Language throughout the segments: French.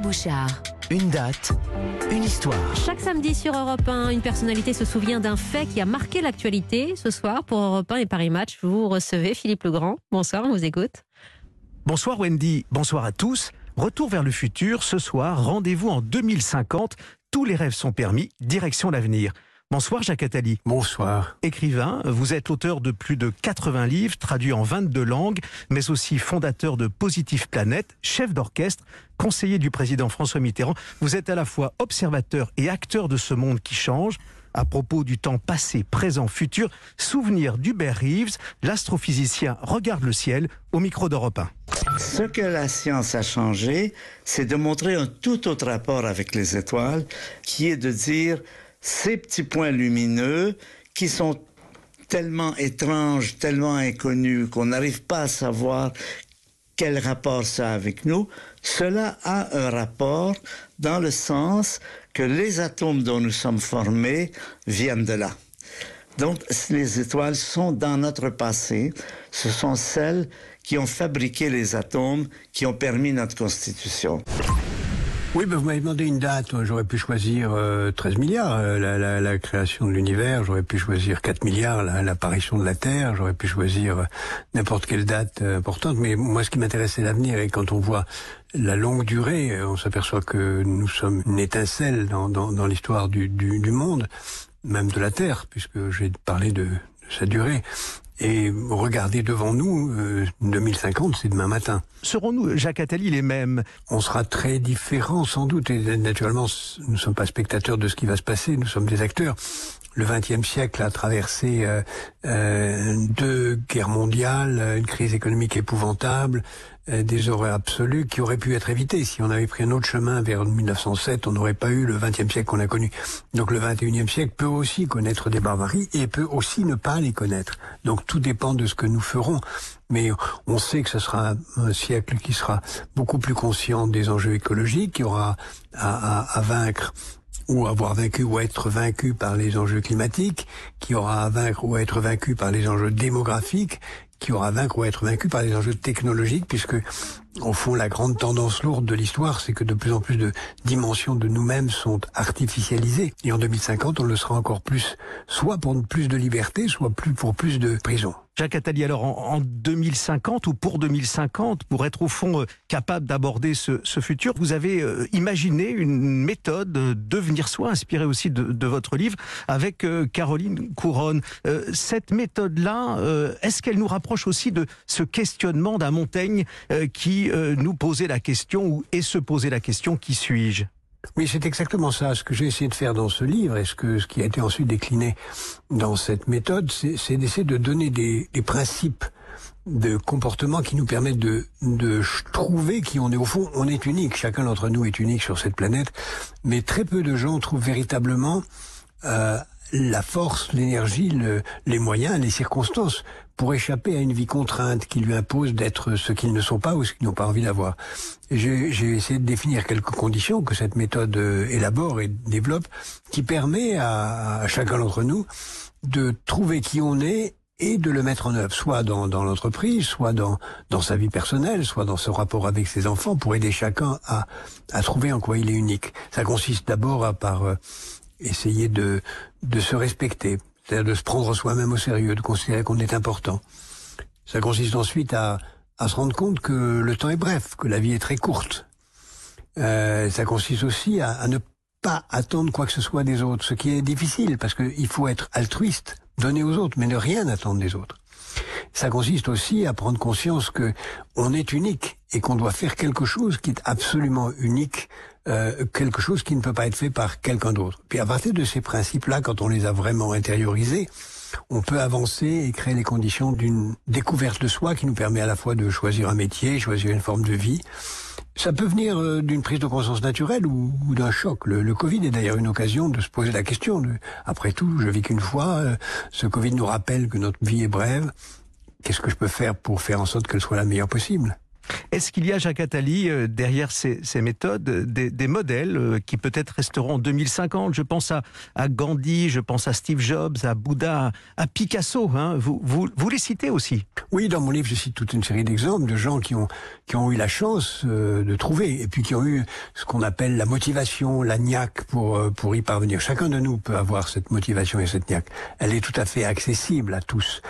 Bouchard. Une date, une histoire. Chaque samedi sur Europe 1, une personnalité se souvient d'un fait qui a marqué l'actualité. Ce soir, pour Europe 1 et Paris Match, vous recevez Philippe Legrand. Bonsoir, on vous écoute. Bonsoir Wendy, bonsoir à tous. Retour vers le futur, ce soir, rendez-vous en 2050. Tous les rêves sont permis, direction l'avenir. Bonsoir Jacques Attali. Bonsoir. Écrivain, vous êtes auteur de plus de 80 livres traduits en 22 langues, mais aussi fondateur de Positive Planète, chef d'orchestre, conseiller du président François Mitterrand. Vous êtes à la fois observateur et acteur de ce monde qui change. À propos du temps passé, présent, futur, souvenir d'Hubert Reeves, l'astrophysicien regarde le ciel au micro d'Europe 1. Ce que la science a changé, c'est de montrer un tout autre rapport avec les étoiles, qui est de dire ces petits points lumineux qui sont tellement étranges, tellement inconnus qu'on n'arrive pas à savoir quel rapport ça a avec nous, cela a un rapport dans le sens que les atomes dont nous sommes formés viennent de là. Donc les étoiles sont dans notre passé, ce sont celles qui ont fabriqué les atomes, qui ont permis notre constitution. Oui, ben vous m'avez demandé une date. J'aurais pu choisir 13 euh, milliards, euh, la, la, création de l'univers. J'aurais pu choisir 4 milliards, l'apparition de la Terre. J'aurais pu choisir euh, n'importe quelle date importante. Mais moi, ce qui m'intéresse, c'est l'avenir. Et quand on voit la longue durée, on s'aperçoit que nous sommes une étincelle dans, dans, dans l'histoire du, du, du, monde, même de la Terre, puisque j'ai parlé de sa durée. Et regardez devant nous, 2050, euh, c'est demain matin. Serons-nous, Jacques Attali, les mêmes? On sera très différents sans doute. Et naturellement, nous ne sommes pas spectateurs de ce qui va se passer, nous sommes des acteurs. Le XXe siècle a traversé euh, euh, deux guerres mondiales, une crise économique épouvantable, euh, des horreurs absolues qui auraient pu être évitées. Si on avait pris un autre chemin vers 1907, on n'aurait pas eu le XXe siècle qu'on a connu. Donc le XXIe siècle peut aussi connaître des barbaries et peut aussi ne pas les connaître. Donc tout dépend de ce que nous ferons. Mais on sait que ce sera un siècle qui sera beaucoup plus conscient des enjeux écologiques, qui aura à, à, à vaincre ou avoir vaincu ou être vaincu par les enjeux climatiques, qui aura à vaincre ou être vaincu par les enjeux démographiques, qui aura vaincre ou être vaincu par les enjeux technologiques, puisque au fond la grande tendance lourde de l'histoire, c'est que de plus en plus de dimensions de nous-mêmes sont artificialisées. Et en 2050, on le sera encore plus, soit pour plus de liberté, soit plus pour plus de prison. Jacques Attali, alors en, 2050 ou pour 2050, pour être au fond euh, capable d'aborder ce, futur, vous avez euh, imaginé une méthode de devenir soi, inspirée aussi de, votre livre, avec euh, Caroline Couronne. cette méthode-là, est-ce qu'elle nous rapproche aussi de ce questionnement d'un Montaigne qui nous posait la question, ou et se posait la question, qui suis-je? Oui, c'est exactement ça. Ce que j'ai essayé de faire dans ce livre et ce, que, ce qui a été ensuite décliné dans cette méthode, c'est d'essayer de donner des, des, principes de comportement qui nous permettent de, de trouver qui on est. Au fond, on est unique. Chacun d'entre nous est unique sur cette planète. Mais très peu de gens trouvent véritablement euh, la force, l'énergie, le, les moyens, les circonstances pour échapper à une vie contrainte qui lui impose d'être ce qu'ils ne sont pas ou ce qu'ils n'ont pas envie d'avoir. J'ai essayé de définir quelques conditions que cette méthode euh, élabore et développe, qui permet à, à chacun d'entre nous de trouver qui on est et de le mettre en œuvre, soit dans, dans l'entreprise, soit dans, dans sa vie personnelle, soit dans ce rapport avec ses enfants, pour aider chacun à, à trouver en quoi il est unique. Ça consiste d'abord à par euh, essayer de, de se respecter, c'est-à-dire de se prendre soi-même au sérieux, de considérer qu'on est important. Ça consiste ensuite à, à se rendre compte que le temps est bref, que la vie est très courte. Euh, ça consiste aussi à, à, ne pas attendre quoi que ce soit des autres, ce qui est difficile parce qu'il faut être altruiste, donner aux autres, mais ne rien attendre des autres. Ça consiste aussi à prendre conscience que on est unique et qu'on doit faire quelque chose qui est absolument unique, euh, quelque chose qui ne peut pas être fait par quelqu'un d'autre. Puis à partir de ces principes-là, quand on les a vraiment intériorisés, on peut avancer et créer les conditions d'une découverte de soi qui nous permet à la fois de choisir un métier, choisir une forme de vie. Ça peut venir euh, d'une prise de conscience naturelle ou, d'un choc. Le, Covid est d'ailleurs une occasion de se poser la question. Après tout, je vis qu'une fois. Euh, ce Covid nous rappelle que notre vie est brève. Qu'est-ce que je peux faire pour faire en sorte qu'elle soit la meilleure possible? Est-ce qu'il y a, Jacques Attali, euh, derrière ces, méthodes, des, modèles euh, qui peut-être resteront en 2050 Je pense à, Gandhi, je pense à Steve Jobs, à Bouddha, à Picasso. Hein vous, vous, vous, les citez aussi? Oui, dans mon livre, je cite toute une série d'exemples de gens qui ont, qui ont eu la chance euh, de trouver et puis qui ont eu ce qu'on appelle la motivation, la niaque pour, pour y parvenir. Chacun de nous peut avoir cette motivation et cette niaque. Elle est tout à fait accessible à tous.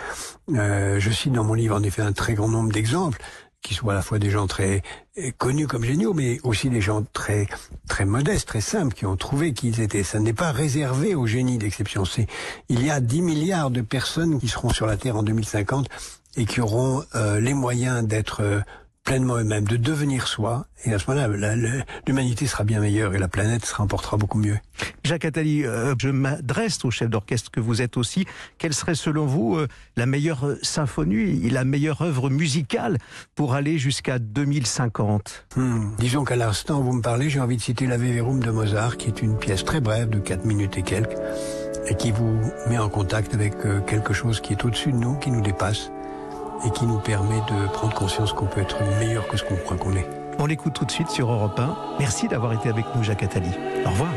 Euh, je cite dans mon livre en effet un très grand nombre d'exemples qui sont à la fois des gens très euh, connus comme géniaux, mais aussi des gens très très modestes, très simples, qui ont trouvé qui ils étaient. Ça n'est pas réservé aux génies d'exception. Il y a 10 milliards de personnes qui seront sur la Terre en 2050 et qui auront euh, les moyens d'être euh, pleinement eux-mêmes, de devenir soi. Et à ce moment-là, l'humanité sera bien meilleure et la planète se remportera beaucoup mieux. Jacques Attali, euh, je m'adresse au chef d'orchestre que vous êtes aussi. Quelle serait selon vous euh, la meilleure symphonie, la meilleure œuvre musicale pour aller jusqu'à 2050 hmm. Disons qu'à l'instant où vous me parlez, j'ai envie de citer la Verum de Mozart, qui est une pièce très brève de 4 minutes et quelques, et qui vous met en contact avec euh, quelque chose qui est au-dessus de nous, qui nous dépasse et qui nous permet de prendre conscience qu'on peut être meilleur que ce qu'on croit qu'on est. On l'écoute tout de suite sur Europe 1. Merci d'avoir été avec nous, Jacques Attali. Au revoir.